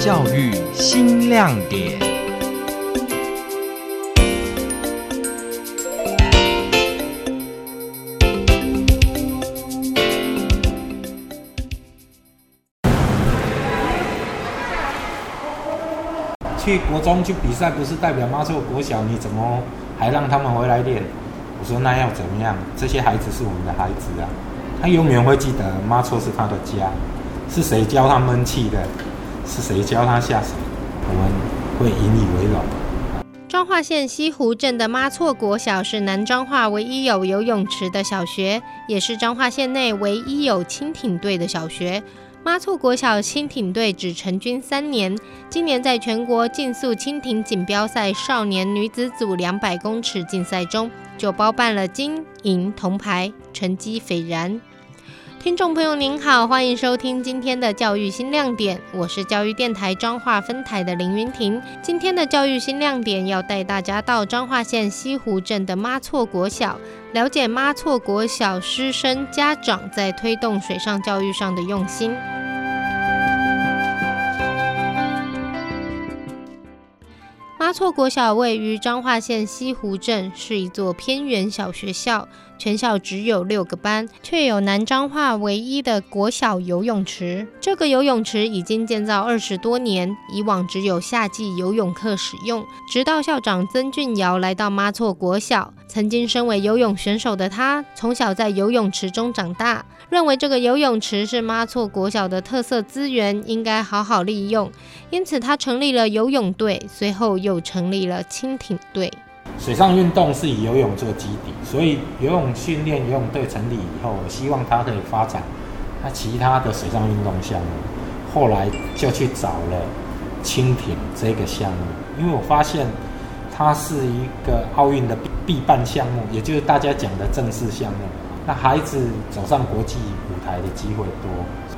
教育新亮点。去国中去比赛，不是代表妈错国小，你怎么还让他们回来练？我说那要怎么样？这些孩子是我们的孩子啊，他永远会记得妈错是他的家，是谁教他闷气的，是谁教他下水，我们会引以为荣。彰化县西湖镇的妈错国小是南彰化唯一有游泳池的小学，也是彰化县内唯一有轻艇队的小学。妈错国小轻艇队只成军三年，今年在全国竞速轻艇锦标赛少年女子组两百公尺竞赛中，就包办了金银铜牌，成绩斐然。听众朋友您好，欢迎收听今天的教育新亮点，我是教育电台彰化分台的林云婷。今天的教育新亮点要带大家到彰化县西湖镇的妈错国小，了解妈错国小师生家长在推动水上教育上的用心。措国小位于彰化县西湖镇，是一座偏远小学校。全校只有六个班，却有南彰化唯一的国小游泳池。这个游泳池已经建造二十多年，以往只有夏季游泳课使用。直到校长曾俊尧来到妈措国小，曾经身为游泳选手的他，从小在游泳池中长大，认为这个游泳池是妈错国小的特色资源，应该好好利用。因此，他成立了游泳队，随后又成立了轻艇队。水上运动是以游泳做基底，所以游泳训练游泳队成立以后，我希望它可以发展它其他的水上运动项目。后来就去找了轻艇这个项目，因为我发现它是一个奥运的必办项目，也就是大家讲的正式项目。那孩子走上国际舞台的机会多。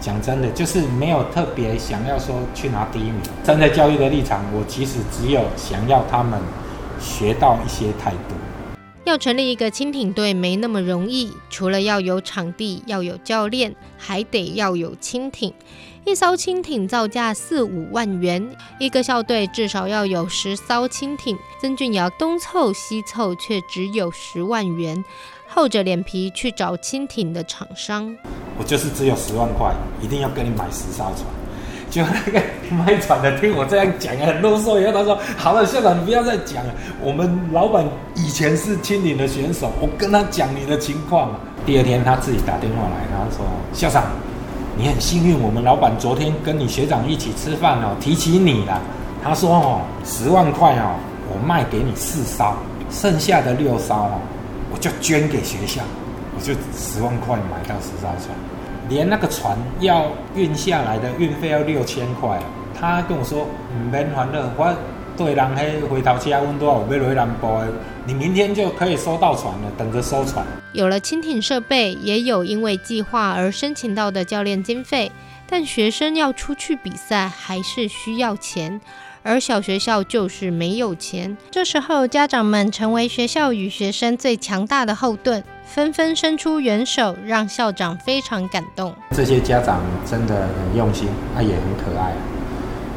讲真的，就是没有特别想要说去拿第一名。站在教育的立场，我其实只有想要他们。学到一些态度。要成立一个轻艇队没那么容易，除了要有场地、要有教练，还得要有轻艇。一艘轻艇造价四五万元，一个校队至少要有十艘轻艇。曾俊尧东凑西凑，却只有十万元，厚着脸皮去找轻艇的厂商。我就是只有十万块，一定要跟你买十艘船。就那个卖船的听我这样讲很啰嗦。以后他说：“好了，校长，你不要再讲了。我们老板以前是青岭的选手，我跟他讲你的情况。第二天他自己打电话来，他说：校长，你很幸运，我们老板昨天跟你学长一起吃饭哦，提起你了。他说：哦，十万块哦，我卖给你四艘，剩下的六艘哦，我就捐给学校，我就十万块买到十艘船。”连那个船要运下来的运费要六千块，他跟我说唔免烦恼，我对人嘿回头车温多少，我要落南部的，你明天就可以收到船了，等着收船。有了轻艇设备，也有因为计划而申请到的教练经费，但学生要出去比赛还是需要钱。而小学校就是没有钱，这时候家长们成为学校与学生最强大的后盾，纷纷伸出援手，让校长非常感动。这些家长真的很用心，他也很可爱。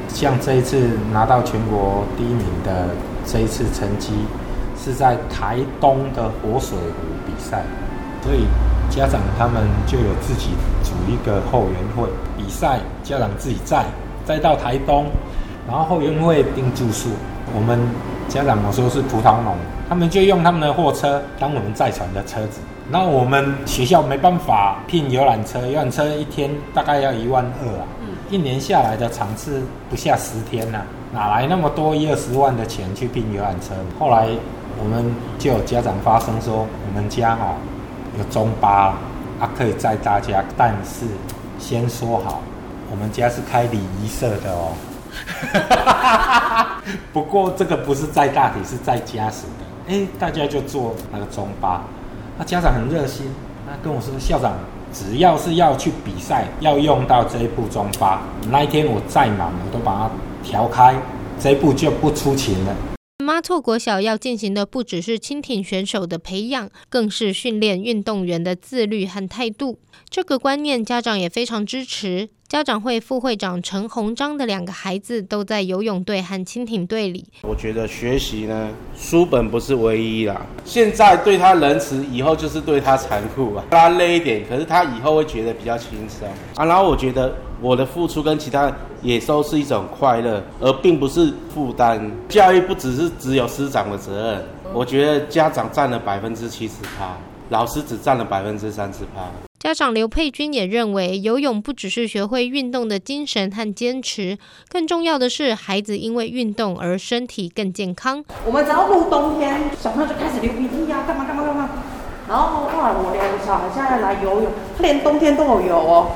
像这一次拿到全国第一名的这一次成绩，是在台东的活水湖比赛，所以家长他们就有自己组一个后援会，比赛家长自己在，再到台东。然后后援会订住宿，我们家长我说是葡萄农，他们就用他们的货车当我们载船的车子。那我们学校没办法聘游览车，游览车一天大概要一万二啊，一年下来的场次不下十天呐，哪来那么多一二十万的钱去聘游览车？后来我们就有家长发声说，我们家哦有中巴啊可以载大家，但是先说好，我们家是开礼仪社的哦。不过这个不是在大体，是在家时的。哎，大家就做那个中巴，那家长很热心，他跟我说：“校长，只要是要去比赛，要用到这一部中巴，那一天我再忙，我都把它调开，这一部就不出勤了。”妈错国小要进行的不只是蜻蜓选手的培养，更是训练运动员的自律和态度。这个观念，家长也非常支持。家长会副会长陈鸿章的两个孩子都在游泳队和轻艇队里。我觉得学习呢，书本不是唯一啦。现在对他仁慈，以后就是对他残酷啊。他累一点，可是他以后会觉得比较轻松啊。然后我觉得我的付出跟其他也都是一种快乐，而并不是负担。教育不只是只有师长的责任，我觉得家长占了百分之七十趴，老师只占了百分之三十趴。家长刘佩君也认为，游泳不只是学会运动的精神和坚持，更重要的是孩子因为运动而身体更健康。我们只要入冬天，小朋友就开始流鼻涕呀，干嘛干嘛干嘛。然后后来我两个小孩现在来游泳，他连冬天都有游哦，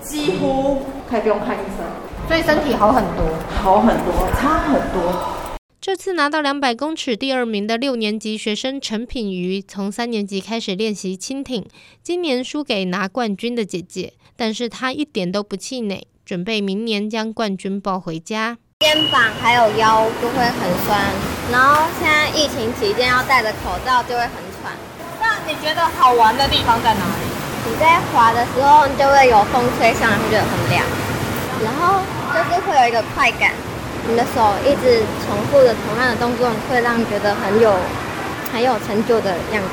几乎可以不用看医生，所以身体好很多，好很多，差很多。这次拿到两百公尺第二名的六年级学生陈品瑜，从三年级开始练习轻艇，今年输给拿冠军的姐姐，但是她一点都不气馁，准备明年将冠军抱回家。肩膀还有腰就会很酸，然后现在疫情期间要戴着口罩就会很喘。那你觉得好玩的地方在哪里？你在滑的时候就会有风吹上来，会觉得很凉，然后就是会有一个快感。你的手一直重复的同样的动作，会让你觉得很有很有成就的样子，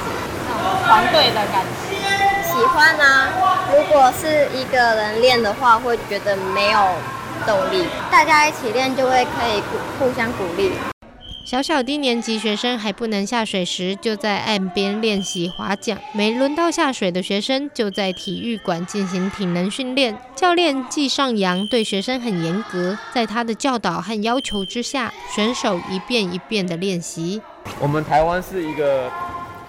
团队的感觉。喜欢啊！如果是一个人练的话，会觉得没有动力。大家一起练就会可以互相鼓励。小小低年级学生还不能下水时，就在岸边练习划桨；没轮到下水的学生，就在体育馆进行体能训练。教练季尚阳对学生很严格，在他的教导和要求之下，选手一遍一遍的练习。我们台湾是一个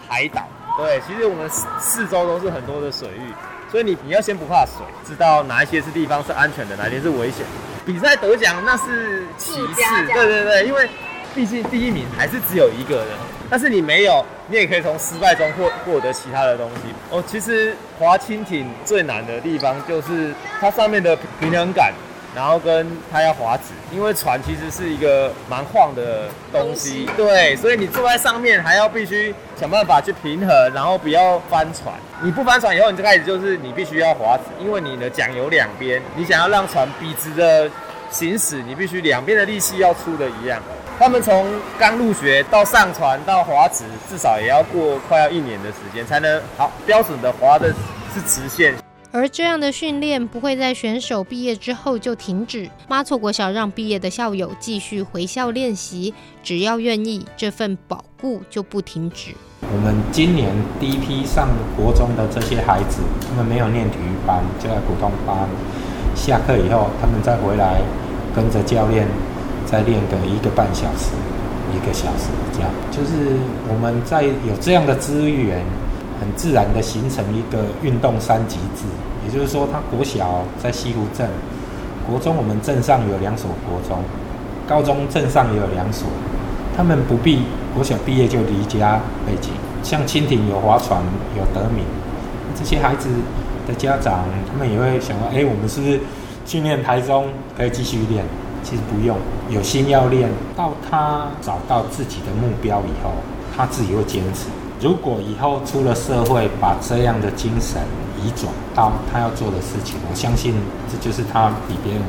海岛，对，其实我们四四周都是很多的水域，所以你你要先不怕水，知道哪一些是地方是安全的，哪些是危险。比赛得奖那是其次，对对对，因为。毕竟第一名还是只有一个人，但是你没有，你也可以从失败中获获得其他的东西。哦，其实划轻艇最难的地方就是它上面的平衡感，然后跟它要划直，因为船其实是一个蛮晃的东西，对，所以你坐在上面还要必须想办法去平衡，然后不要翻船。你不翻船以后，你就开始就是你必须要划直，因为你的桨有两边，你想要让船笔直的行驶，你必须两边的力气要出的一样。他们从刚入学到上船到滑直，至少也要过快要一年的时间，才能好标准的滑的是直线。而这样的训练不会在选手毕业之后就停止。妈错国小让毕业的校友继续回校练习，只要愿意，这份保护就不停止。我们今年第一批上国中的这些孩子，他们没有念体育班，就在普通班。下课以后，他们再回来跟着教练。再练个一个半小时，一个小时这样，就是我们在有这样的资源，很自然的形成一个运动三级制。也就是说，他国小在西湖镇，国中我们镇上有两所国中，高中镇上也有两所，他们不必国小毕业就离家背井。像蜻蜓有划船，有得名，这些孩子的家长他们也会想到，哎，我们是不是训练台中可以继续练？其实不用，有心要练到他找到自己的目标以后，他自己会坚持。如果以后出了社会，把这样的精神移转到他要做的事情，我相信这就是他比别人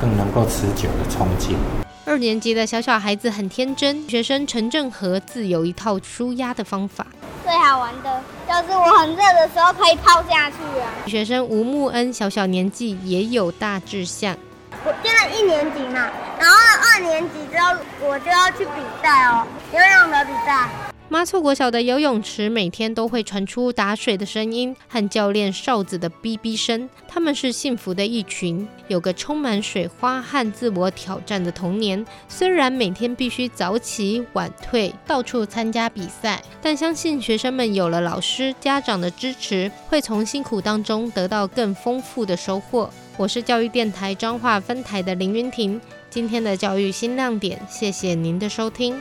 更能够持久的冲劲。二年级的小小孩子很天真，学生陈正和自有一套舒压的方法。最好玩的就是我很热的时候可以泡下去啊。学生吴木恩小小年纪也有大志向。我现在一年级嘛，然后二年级之后我就要去比赛哦，游泳的比赛。妈错国小的游泳池每天都会传出打水的声音和教练哨子的哔哔声。他们是幸福的一群，有个充满水花和自我挑战的童年。虽然每天必须早起晚退，到处参加比赛，但相信学生们有了老师、家长的支持，会从辛苦当中得到更丰富的收获。我是教育电台彰化分台的林云婷，今天的教育新亮点，谢谢您的收听。